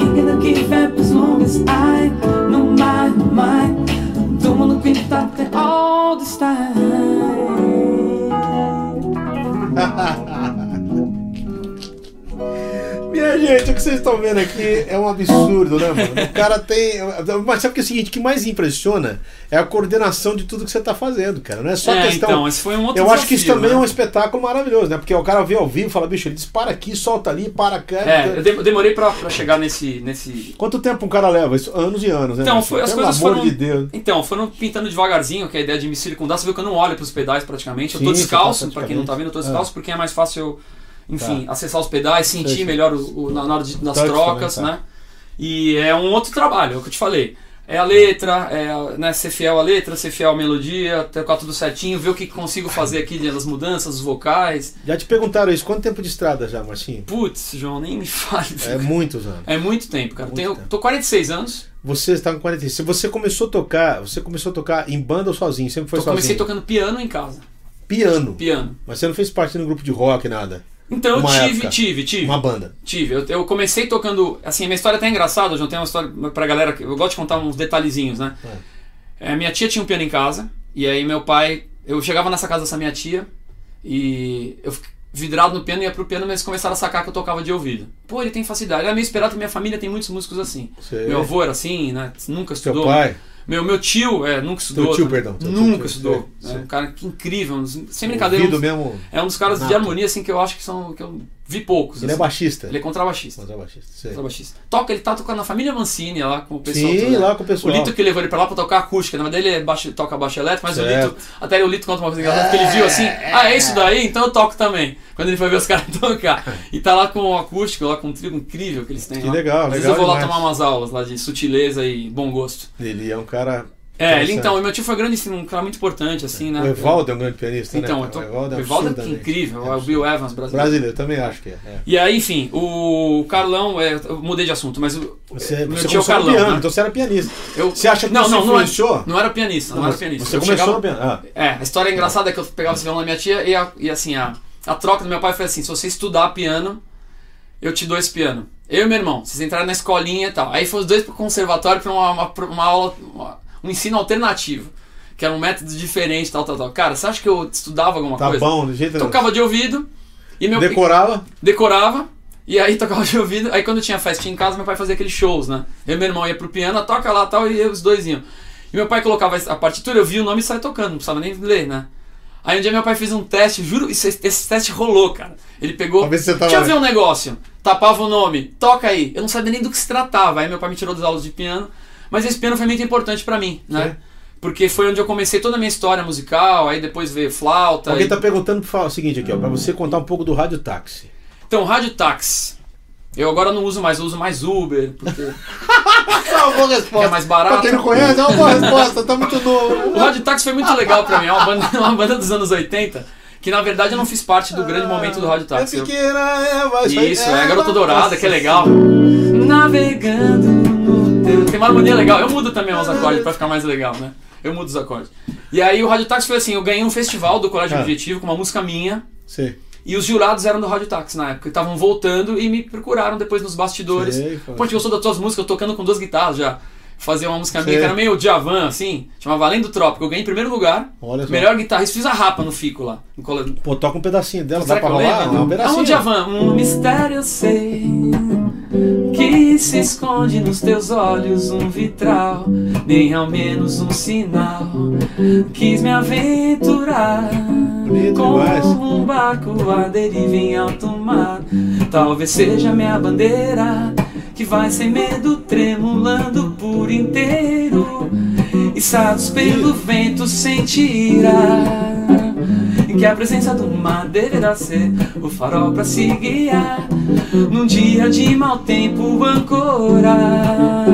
Ain't gonna give up as long as I know my, mind. My Don't wanna get after all this time gente, o que vocês estão vendo aqui é um absurdo, né, mano? O cara tem. Mas sabe que é o seguinte: o que mais impressiona é a coordenação de tudo que você tá fazendo, cara. Não é só É, questão. então, esse foi um outro Eu acho que isso desafio, também né? é um espetáculo maravilhoso, né? Porque o cara vê ao vivo e fala, bicho, ele dispara aqui, solta ali, para cá. É, eu de- demorei pra, pra chegar nesse, nesse. Quanto tempo um cara leva? Isso, anos e anos, né? Então, foi, as Pelo coisas amor foram. de Deus. Então, foram pintando devagarzinho, que a ideia de me circundar. Você viu que eu não olho pros pedais praticamente. Eu tô tá descalço, pra quem não tá vendo, eu tô É. descalço porque é mais fácil eu, enfim, acessar os pedais, sentir Sei. melhor o, o- na na hora de- das Touch trocas, também, tá. né? E é um outro trabalho, é o que eu te falei. É a letra, é né, ser fiel à letra, ser fiel à melodia, tocar tudo certinho, ver o que consigo fazer aqui das mudanças, os vocais. Já te perguntaram isso, quanto tempo de estrada já, Marcinho? Putz, João, nem me fale. É muitos anos. É muito tempo, cara. Muito Tenho, tempo. tô 46 anos. Você está com 46. Se você começou a tocar, você começou a tocar em banda ou sozinho? Sempre foi Tô, comecei sozinho? tocando piano em casa. Piano. Piano. Mas você não fez parte de um grupo de rock, nada? Então eu tive, época. tive, tive. Uma banda. Tive. Eu, eu comecei tocando. Assim, a minha história é até engraçada. Eu já tenho uma história pra galera. Eu gosto de contar uns detalhezinhos, né? É, minha tia tinha um piano em casa. E aí meu pai. Eu chegava nessa casa dessa minha tia. E eu fiquei vidrado no piano, ia pro piano, mas eles começaram a sacar que eu tocava de ouvido. Pô, ele tem facilidade. Era meio esperado que minha família tem muitos músicos assim. Sei. Meu avô era assim, né? Nunca Seu estudou. pai? Meu, meu tio é, nunca estudou. Teu tio, também. perdão. Nunca tio, estudou. É sei. um cara que incrível. um dos- Sem brincadeira. Ouvido um- mesmo. é um dos caras de nato. harmonia assim que eu acho que são que eu vi poucos. Ele é assim. baixista. Ele é contrabaixista. Contrabaixista. sei. Contrabaixista. Toca, ele tá tocando na família Mancini lá com o pessoal. Sim, todo, né? lá com o O pessoal. Lito que levou ele pra lá pra tocar acústica. Na verdade, ele é baixo- toca baixo elétrico, mas Certo. o Lito. Até o Lito conta uma coisa engraçada, porque ele viu assim: ah, é isso daí? Então eu toco também. Quando ele foi ver os caras tocar. E tá lá com o acústico, lá com um trio incrível que eles têm. Que lá. legal, Às vezes legal eu vou lá demais. tomar umas aulas lá de sutileza e bom gosto. Ele é um cara. É, ele então, e meu tio foi grande, assim, um cara muito importante, assim, né? O Evaldo é um grande pianista, Então, né? tô, o Evaldo é é absurdamente- incrível, é o. Bill Evans brasileiro. Brasileiro, também acho que é. é. E aí, enfim, o Carlão, é, eu mudei de assunto, mas o Você, meu você tio é começou o Carlão. piano, né? então você era pianista. Eu- Você acha que não, você não, não, era- influenciou? não era pianista, não, Não, era pianista. Você Eu começou chegava- no piano. Ah, É, a história engraçada é que eu pegava esse violão da minha tia e, a- e assim, a, a troca do meu pai foi assim: se você estudar piano, eu te dou esse piano. Eu e meu irmão, vocês entraram na escolinha e tal. Aí foram os dois pro conservatório pra uma, uma, uma aula, uma- um ensino alternativo, que era um método diferente, tal, tal, tal. Cara, você acha que eu estudava alguma tá coisa? bom, do jeito Tocava de ouvido e meu Decorava. decorava. E aí tocava de ouvido. Aí quando tinha festinha em casa, meu pai fazia aqueles shows, né? Eu e meu irmão ia pro piano, toca lá tal, e eu, os dois iam. E meu pai colocava a partitura, eu via o nome e saia tocando, não precisava nem ler, né? Aí um dia meu pai fez um teste, juro, isso- esse teste rolou, cara. Ele pegou. Você tava- Deixa eu ver um negócio. Tapava o nome, toca aí. Eu não sabia nem do que se tratava. Aí meu pai me tirou das aulas de piano. Mas esse piano foi muito importante pra mim, né? Sim. Porque foi onde eu comecei toda a minha história musical, aí depois veio flauta. Alguém e- tá perguntando pra falar o seguinte aqui, ó, pra você contar um pouco do Rádio Táxi. Então, rádio táxi. Eu agora não uso mais, eu uso mais Uber, porque uma boa resposta. é mais barato. Pra quem não conhece, é uma boa resposta, tá muito novo. O Rádio Táxi foi muito legal pra mim, é uma banda, uma banda dos anos 80, que na verdade eu não fiz parte do grande momento do Rádio Táxi. É pequena, é, mas Isso, é a Garota Dourada, que é legal. Navegando Tem uma harmonia legal. Eu mudo também os acordes pra ficar mais legal, né? Eu mudo os acordes. E aí o Rádio Táxi foi assim, eu ganhei um festival do Colégio Ah. Objetivo com uma música minha. Sim. E os jurados eram do Rádio Táxi na época. Estavam voltando e me procuraram depois nos bastidores. Sei. Pô, gente gostou das tuas músicas, eu tocando com duas guitarras já. Fazer uma música minha que era meio Djavan, assim. Chamava Além do Trópico. Eu ganhei em primeiro lugar. Olha. Melhor guitarrista. Fiz a rapa no Fico lá. no Pô, toca um pedacinho dela, dá pra eu rolar? lembro? Não, um É pedacinho. um Djavan. Um mistério eu sei que se esconde nos teus olhos um vitral, nem ao menos um sinal. Quis me aventurar Bonito com demais. um barco à deriva em alto mar. Talvez seja minha bandeira que vai sem medo tremulando por inteiro, içados pelo vento sentirá que a presença do mar deverá ser o farol pra se guiar num dia de mau tempo ancorar.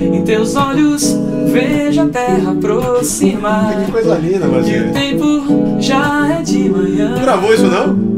Em teus olhos vejo a terra aproximar. Que coisa linda, E o tempo já é de manhã. Gravou isso, não?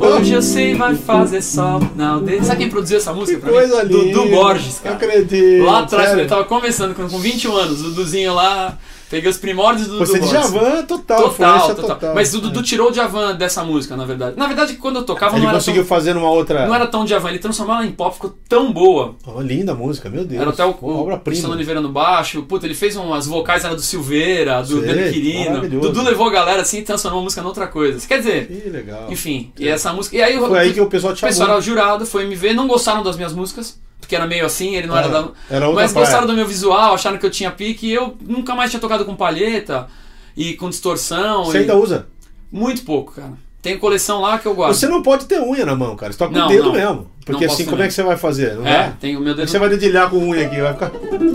Hoje eu sei vai fazer sol na aldeia. Sabe quem produziu essa música Que pra coisa mim? linda. Dudu Borges, cara. acredito. Lá atrás, sério. ele tava começando, com com 21 anos, o Duduzinho lá, peguei os primórdios do Dudu Você de Borges. Javan, total, Total, total, total. Mas o Dudu tirou o Djavan dessa música, na verdade. Na verdade, quando eu tocava, Ele não era, conseguiu tão, fazer numa outra. não era tão Djavan, ele transformou ela em pop, ficou tão boa. Oh, linda a música, meu Deus. Era até o, o obra-prima. Cristiano Oliveira no baixo. Puta, ele fez umas vocais, era do Silveira, do Dani Quirino. Dudu levou a galera assim e transformou a música noutra coisa. Quer dizer, Que legal. enfim, e essa música. E aí o- Foi aí que o pessoal o te pessoal chamou. era jurado, foi me ver, não gostaram das minhas músicas, porque era meio assim, ele não era É, da. era outra mas gostaram do meu visual, acharam que eu tinha pique e eu nunca mais tinha tocado com palheta e com distorção. Você e- ainda usa? Muito pouco, cara. Tem coleção lá que eu guardo. Você não pode ter unha na mão, cara. Você toca com o dedo não. mesmo. Porque assim, como é que você vai fazer? Não É, é? tem o meu dedo. Você vai dedilhar com unha aqui, vai ficar.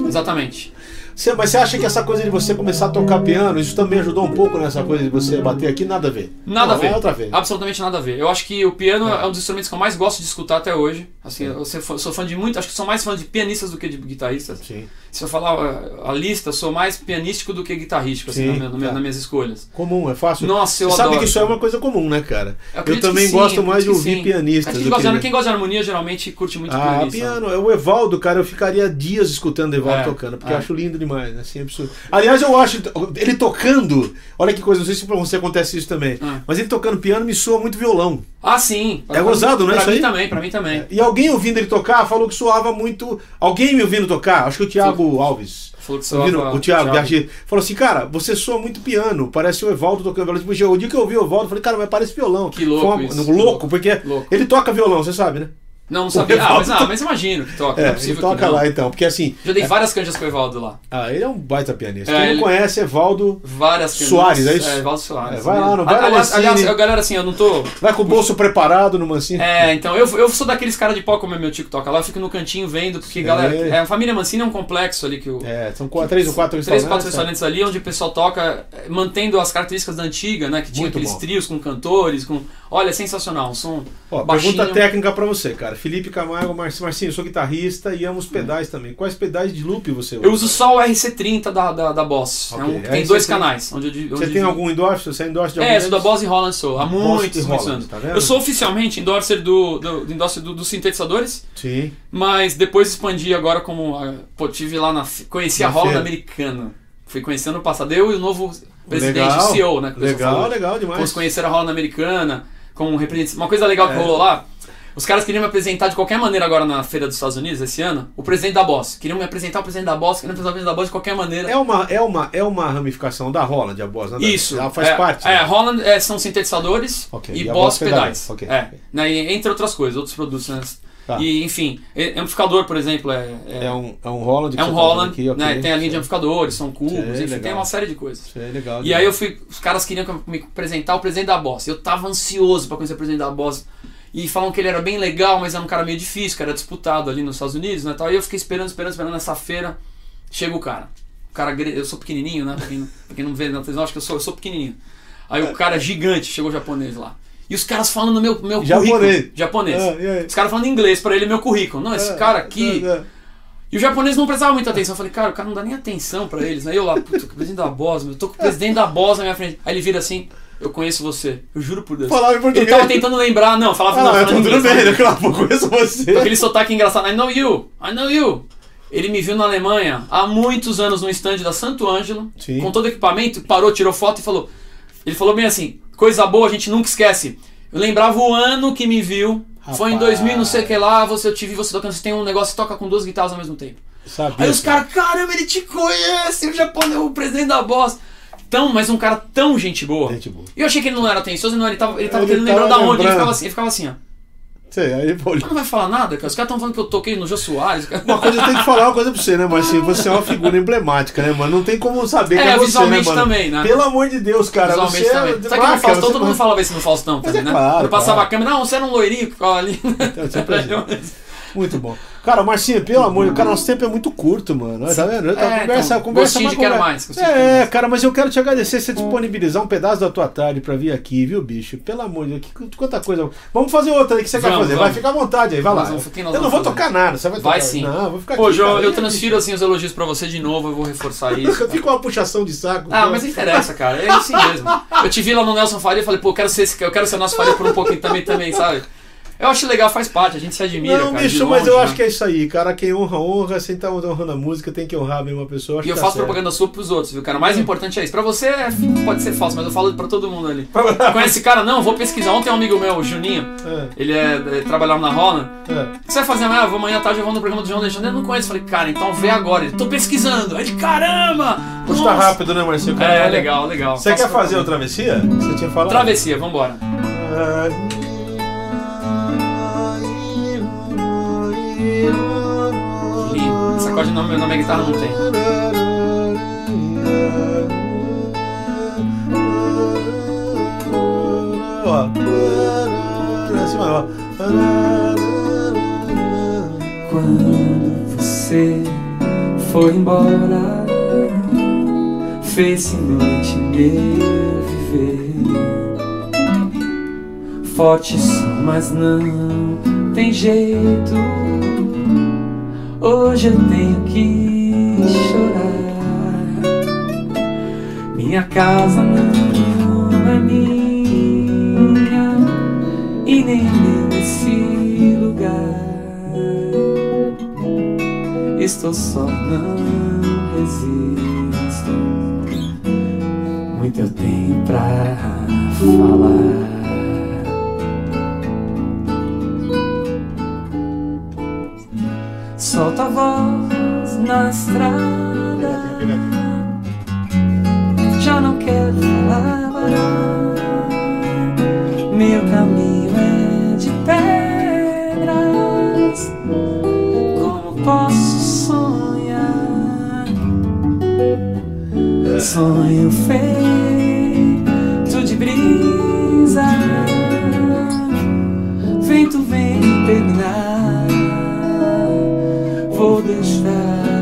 Exatamente. Você- mas você acha que essa coisa de você começar a tocar piano, isso também ajudou um pouco nessa coisa de você bater aqui? Nada a ver. Nada Não, a ver. É outra vez. Absolutamente nada a ver. Eu acho que o piano É. é, um dos instrumentos que eu mais gosto de escutar até hoje. Assim, eu sou fã de muito, acho que sou mais fã de pianistas do que de guitarristas. Sim. Se eu falar a lista, eu sou mais pianístico do que guitarrístico, assim, tá. nas minhas escolhas. Comum, é fácil. Nossa, eu Você sabe adoro. que isso é uma coisa comum, né, cara? Eu, acredito também sim, gosto mais de ouvir sim. pianistas. Quem gosta, que- de, quem gosta de harmonia geralmente curte muito Ah, pianista. piano. É o Evaldo, cara, eu ficaria dias escutando o Evaldo É, tocando, porque é. eu acho lindo demais, né? Assim, absurdo. Aliás, eu acho ele tocando, olha que coisa, não sei se pra você acontece isso também, Ah. mas ele tocando piano me soa muito violão. Ah, sim. É gozado, né, Pra isso mim também, pra mim também. E alguém ouvindo ele tocar falou que soava muito. Alguém me ouvindo tocar, acho que o Thiago Alves. Falou que Ouvindo, lava- o Thiago, Thiago. falou assim, cara, você soa muito piano, parece o Evaldo tocando violão. Tipo, o dia que eu ouvi o Evaldo, eu falei, cara, mas parece violão. Que louco uma- isso, louco, louco. porque Louco. ele toca violão, você sabe, né? Não, não sabia. Ah, mas, ah, mas imagino que toca. não É, é ele possível toca que lá então, porque assim. Já dei várias canjas com o Evaldo lá. Ah, ele é um baita pianista. É, Quem ele- não conhece, Evaldo, Várias canjas. Soares, é isso? É, Evaldo Soares. É, vai lá, não vai no aliás, aliás, galera, assim, eu não tô. vai com o bolso preparado no Mancini. É, então, eu, eu sou daqueles caras de pó como é meu tio que toca lá, eu fico no cantinho vendo, porque, galera, é, a família Mancini é um complexo ali que o. É, são quatro, três ou quatro Três, restaurantes. quatro restaurantes ali onde o pessoal toca mantendo as características da antiga, né? Que tinha Muito aqueles bom. trios com cantores, com. Olha, é sensacional, um som Ó, baixinho. pergunta técnica pra você, cara. Felipe Camargo, Mar- Marcinho, eu sou guitarrista e amo os pedais também. Quais pedais de loop você usa? Eu uso só o RC30 da, da, da Boss. É um- Ok, tem dois RC30. canais. Onde di- Você onde tem eu- algum endorse? Você é endorse de algum É, sou da? Boss e Holland sou. Há muitos, muitos anos. tá vendo? eu sou oficialmente endorser do, do, do, endorser do- dos sintetizadores, Sim. mas depois expandi agora como. Pô, tive lá na. Conheci a Na Holland feira. Americana. Fui conhecendo no passado. Eu e o novo presidente, Legal. CEO, né? que o Legal, legal demais. Fomos conhecer a Holland Americana, como representante. Uma coisa legal que É. rolou lá, os caras queriam me apresentar de qualquer maneira agora na Feira dos Estados Unidos esse ano, o presidente da Boss. Queriam me apresentar o presidente da Boss, queriam me apresentar o presidente da Boss de qualquer maneira. É uma, é, uma, é uma ramificação da Holland, a Boss, né? Isso. Ela faz é, parte. É, né? Holland é, são sintetizadores Ok, e, e Boss Boss pedais. pedais. Ok, É, né, entre outras coisas, outros produtos. né? Tá. E, enfim, amplificador, por exemplo, é, é, É um, é um Holland. é um tá Holland, aqui, ok. né? Tem a linha de amplificadores, são cubos, enfim, tem uma série de coisas. É legal. E aí eu fui, os caras queriam me apresentar o presidente da Boss. Eu tava ansioso pra conhecer o presidente da Boss. E falam que ele era bem legal, mas era um cara meio difícil, que era disputado ali nos Estados Unidos, né? Tal. E eu fiquei esperando, esperando, esperando nessa feira. Chega o cara. O cara, eu sou pequenininho, né? Pra quem não, pra quem não vê na televisão, acho que eu sou, eu sou pequenininho. Aí o cara gigante, chegou o japonês lá. E os caras falando meu, meu Japonês. currículo. Japonês. Ah, aí? Os caras falando inglês pra ele, meu currículo. Não, esse É, cara aqui. é, é. E o japonês não prestava muita atenção. Eu falei, cara, o cara não dá nem atenção pra eles, né? Eu lá, puta, o presidente da meu, eu tô com o presidente da Boss na minha frente. Aí ele vira assim, eu conheço você, eu juro por Deus. Falava em português. Ele tava tentando lembrar, não, falava Ah, não, então falando tudo inglês. bem, pouco eu conheço você. Com aquele sotaque engraçado, I know you, I know you. Ele me viu na Alemanha há muitos anos no stand da Santo Ângelo, Sim. com todo o equipamento, parou, tirou foto e falou. Ele falou bem assim: coisa boa, a gente nunca esquece. Eu lembrava o ano que me viu. Foi em Rapaz. 2000, não sei o que lá, você eu te vi, você tocando, você tem um negócio que toca com duas guitarras ao mesmo tempo. Sabia, Aí os caras, caramba, ele te conhece, o japonês, o presidente da Boss. Tão, mas um cara tão gente boa. Gente boa. E eu achei que ele não era atencioso, não, ele tava, ele tava Ele querendo lembrar da onde. Ele ficava assim, ele ficava assim, ó. Sei, aí, pô, Não vai falar nada, cara. Os caras estão falando que eu toquei no Jô Soares. cara. Uma coisa eu tenho que falar uma coisa pra você, né, Marcinho? Você é uma figura emblemática, né, mano? Não tem como saber É, que é você, visualmente né, também, né? Pelo amor de Deus, cara. Visualmente você também. é Sabe que no Faustão, todo mundo falava isso no Faustão Mas também, é né? claro, Quando passava claro. a câmera, não, você era um loirinho que ficava ali. Eu sempre Muito bom. Cara, Marcinho, pelo amor de Deus, cara, nosso tempo é muito curto, mano. Tá vendo? Tá, É, conversa, então, conversa, gostinho mas de quero mais, quero É, mais. cara, mas eu quero te agradecer você disponibilizar um pedaço da tua tarde pra vir aqui, viu, bicho? Pelo amor de Deus, que, quanta coisa. Vamos fazer outra aí que você quer Vamos, fazer. Vai, vamos. fica à vontade aí, vai Nós lá. vamos- eu não vamos vou fazer? tocar nada, você vai tocar. Vai sim. Não, eu vou ficar Pô, aqui. João, cara. eu transfiro assim os elogios pra você de novo, eu vou reforçar isso. Fica uma puxação de saco. Ah, mas não interessa, cara. É assim mesmo. Eu te vi lá no Nelson Faria e falei, pô, eu quero ser esse, eu quero ser o Nelson Faria por um pouquinho também, também, sabe? Eu acho legal, faz parte, a gente se admira, Não, cara. bicho, de mas longe, eu né? acho que é isso aí, cara. Quem honra, honra. Sem estar honrando a música, tem que honrar bem uma pessoa. E eu tá faço certo. propaganda sua pros outros, viu, cara? O mais importante é isso. Pra você é- pode ser falso, mas eu falo pra todo mundo ali. Conhece esse cara? Não, vou pesquisar. Ontem um amigo meu, o Juninho, É, ele é, é, trabalhava na Roland. é. O que você vai fazer amanhã? Ah, vou amanhã à tarde, eu vou no programa do João Alexandre. Eu não conheço. Falei, cara, então vê agora. Ele, tô pesquisando. Aí de caramba! Custa Nossa! rápido, né, Marcinho? É, olha- legal, legal. Você quer fazer o travessia? Você tinha falado? Travessia, vambora. Lindo. Esse acorde na, na minha guitarra não tem. Ó. Assim, ó. Quando você foi embora, fez-se noite meu viver. Forte sou, mas não tem jeito. Hoje eu tenho que chorar. Minha casa não é minha e nem meu esse lugar. Estou só, não resisto. Muito eu tenho pra falar. Solta a voz na estrada. Já não quero falar. Meu caminho é de pedras. Como posso sonhar? Sonho feito de brisa. Vento vem terminar. Vou deixar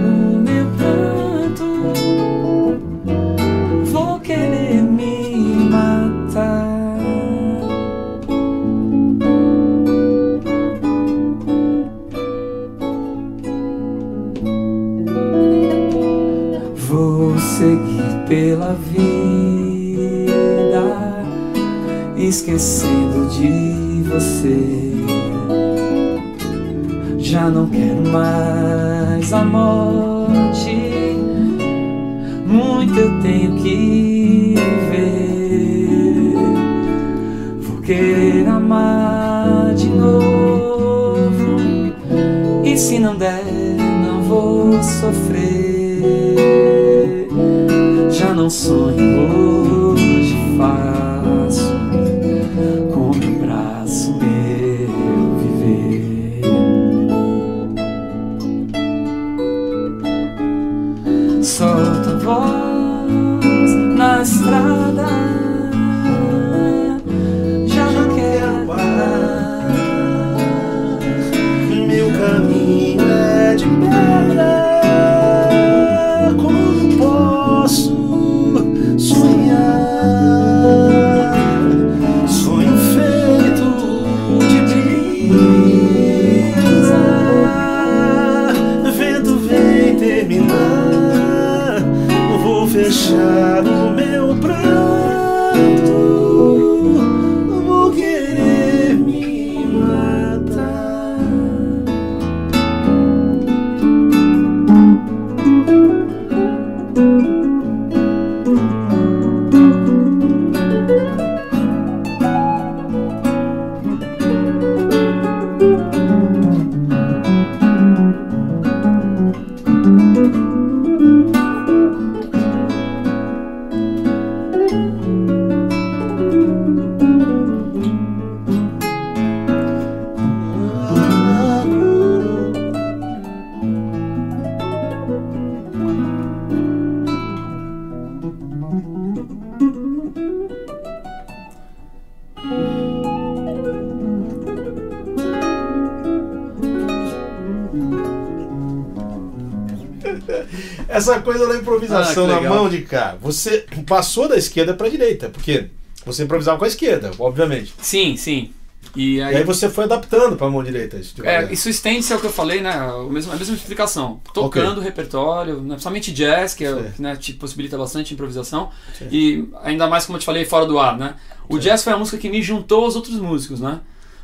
Essa coisa da improvisação Ah, na mão de cá. Você passou da esquerda pra direita, porque você improvisava com a esquerda, obviamente. Sim, sim. E E aí, aí você foi adaptando pra mão direita. Isso de É, isso estende-se ao que eu falei, né? O mesmo, a mesma explicação. Tocando o repertório, né, principalmente jazz, que, é, né, te possibilita bastante improvisação. Certo. E ainda mais, como eu te falei, fora do ar, né? O jazz foi a música que me juntou aos outros músicos, né?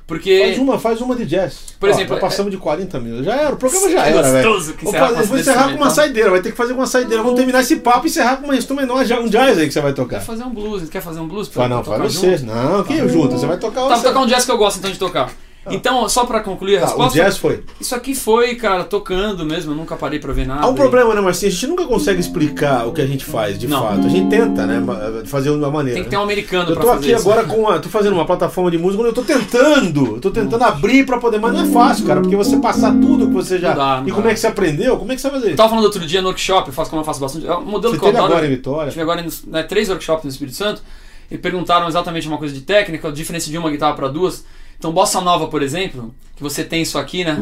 Porque. Faz uma, faz uma de jazz. Por Ó, exemplo, já passamos de 40 minutos. Já era, o programa já Que era, velho. Vou encerrar com essa vou encerrar com uma instrumental. saideira, vai ter que fazer uma saideira. Vamos terminar esse papo e encerrar com uma instrumental, um jazz aí que você vai tocar. Quer fazer um blues? Quer fazer um blues? Fala, não, você. junto? Não, que junto, você vai tocar Tá, vou tocar um jazz que eu gosto então de tocar. Então, só pra concluir a Tá, o resposta. jazz foi. Isso aqui foi, cara, tocando mesmo, eu nunca parei pra ver nada. Há um e- problema, né, Marcinho? A gente nunca consegue explicar o que a gente faz, de Não. fato. A gente tenta, né, fazer de uma maneira. Tem que ter um americano Eu pra tô fazer aqui isso. agora com uma. tô fazendo uma plataforma de música onde eu tô tentando. Eu tô tentando abrir pra poder, mas não é fácil, cara, porque você passar tudo que você já. Não dá, não e como dá. é que você aprendeu? Como é que você vai fazer Eu tava falando outro dia no workshop, eu faço como eu faço bastante. É um modelo Você que eu teve agora em Vitória? Tive agora né, três workshops no Espírito Santo e perguntaram exatamente uma coisa de técnica, a diferença de uma guitarra para duas. Então, bossa nova, por exemplo, que você tem isso aqui, né?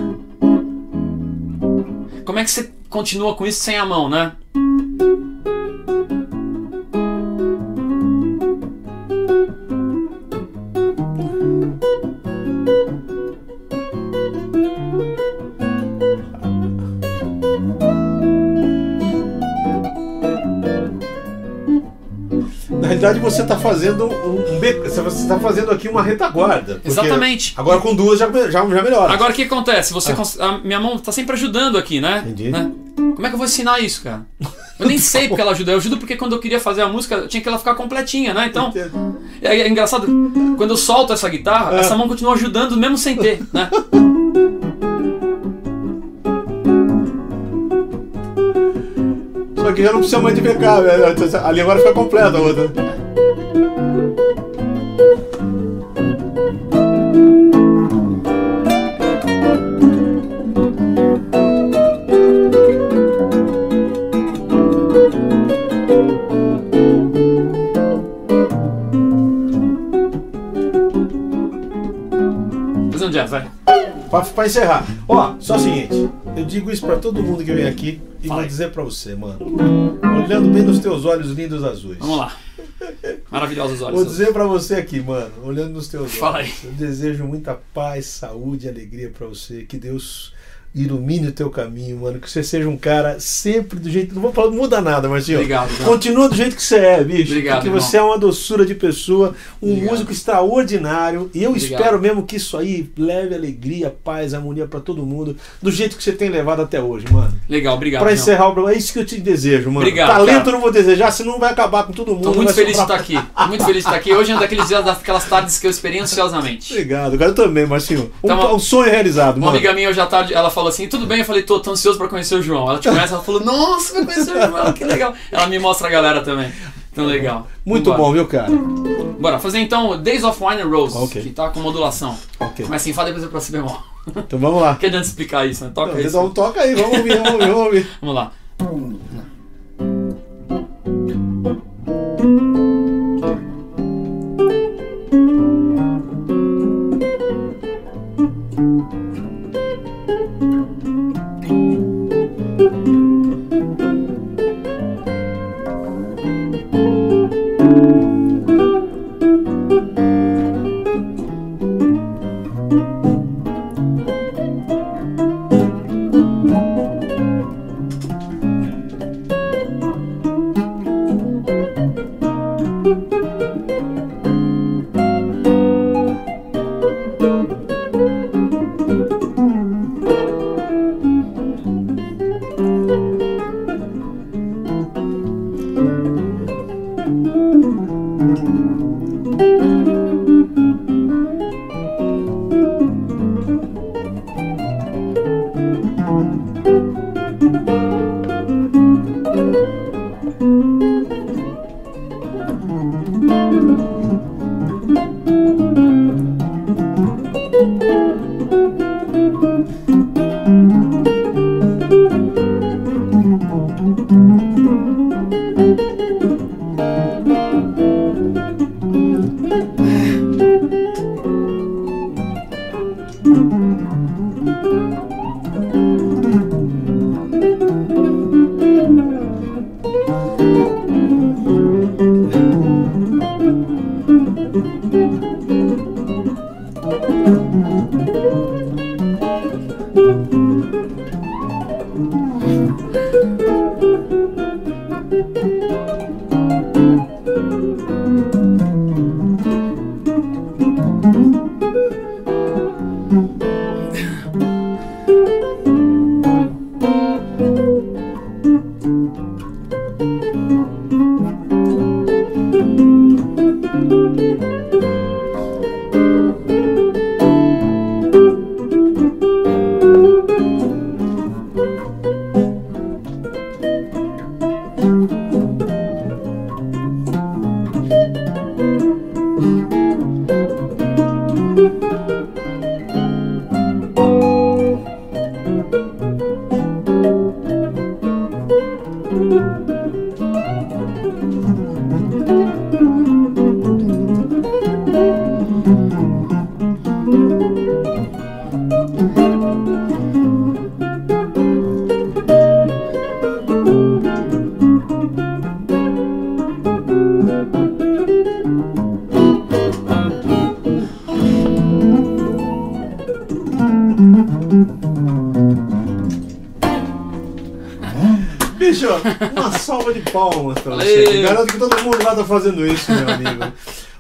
Como é que você continua com isso sem a mão, né? Na realidade, você tá fazendo um, Você tá fazendo aqui uma retaguarda. Exatamente. Agora com duas já, já, já melhora. Agora o que acontece? Você Ah. cons- a minha mão tá sempre ajudando aqui, né? Entendi. Né? Como é que eu vou ensinar isso, cara? Eu nem sei porque ela ajuda. Eu ajudo porque quando eu queria fazer a música, eu tinha que ela ficar completinha, né? Então, é, é engraçado, quando eu solto essa guitarra, É. essa mão continua ajudando mesmo sem ter, né? Só que já não precisa mais de BK, velho. Ali agora fica completa a outra. Pra, pra encerrar. Ó, só o seguinte. Eu digo isso pra todo mundo que vem aqui e Fala vou aí. dizer pra você, mano. Olhando bem nos teus olhos lindos azuis. Vamos lá. Maravilhosos olhos. Vou dizer pra você aqui, mano, olhando nos teus Fala olhos. Eu desejo muita paz, saúde alegria pra você. Que Deus ilumine o teu caminho, mano. Que você seja um cara sempre do jeito. Não vou falar, não muda nada, Marcinho. Obrigado, irmão. Continua do jeito que você é, bicho. Obrigado, porque irmão. você é uma doçura de pessoa, um Obrigado. músico extraordinário. E eu Obrigado. espero mesmo que isso aí leve alegria, paz, harmonia pra todo mundo, do jeito que você tem levado até hoje, mano. Legal, obrigado. Pra irmão. encerrar o programa, é isso que eu te desejo, mano. Obrigado, Talento cara. eu não vou desejar, senão vai acabar com todo mundo. Tô muito feliz de estar aqui. Muito feliz de estar aqui. Hoje é um daqueles dias, daquelas tardes que eu esperei ansiosamente. Obrigado, cara. Eu também, Marcinho. Um, bom. um sonho realizado, Uma mano. amiga minha hoje à tarde, ela falou assim, tudo bem? Eu falei, tô, tô ansioso pra conhecer o João. Ela te conhece, ela falou, nossa, vai conhecer o João, que legal. Ela me mostra a galera também. Então é. legal. Muito Vambora. bom, viu, cara? Bora fazer então Days of Wine and Roses, okay. que tá com modulação. Ok. Começa em Fá, depois é pra si bemol. Então vamos lá. Quer adianta explicar isso, né? Toca Não, isso. Então toca aí, vamos ouvir, vamos ouvir, vamos ouvir. Vamos lá. Palmas pra você. Garanto que todo mundo lá tá fazendo isso, meu amigo.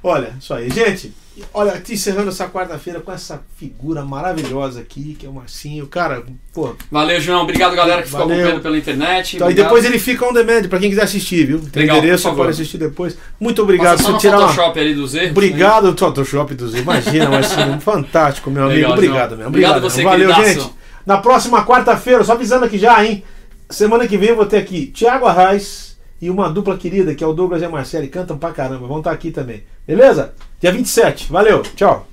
Olha, isso aí. Gente, olha, te encerrando essa quarta-feira com essa figura maravilhosa aqui, que é o Marcinho. Cara, pô. Valeu, João. Obrigado, galera, que ficou acompanhando pela internet. Então, e depois ele fica on demand pra quem quiser assistir, viu? Tem Legal, endereço, pode assistir depois. Muito obrigado Passa só tirar uma. Photoshop ali dos erros. né? Obrigado, Photoshop dos Imagina, Marcinho. Fantástico, meu amigo. Legal, Obrigado João. mesmo. Obrigado Obrigado você. Valeu, queridaço. gente. Na próxima quarta-feira, só avisando aqui já, hein? Semana que vem eu vou ter aqui Thiago Arraes e uma dupla querida, que é o Douglas e a Marcele. Cantam pra caramba. Vão estar aqui também. Beleza? Dia 27. Valeu. Tchau.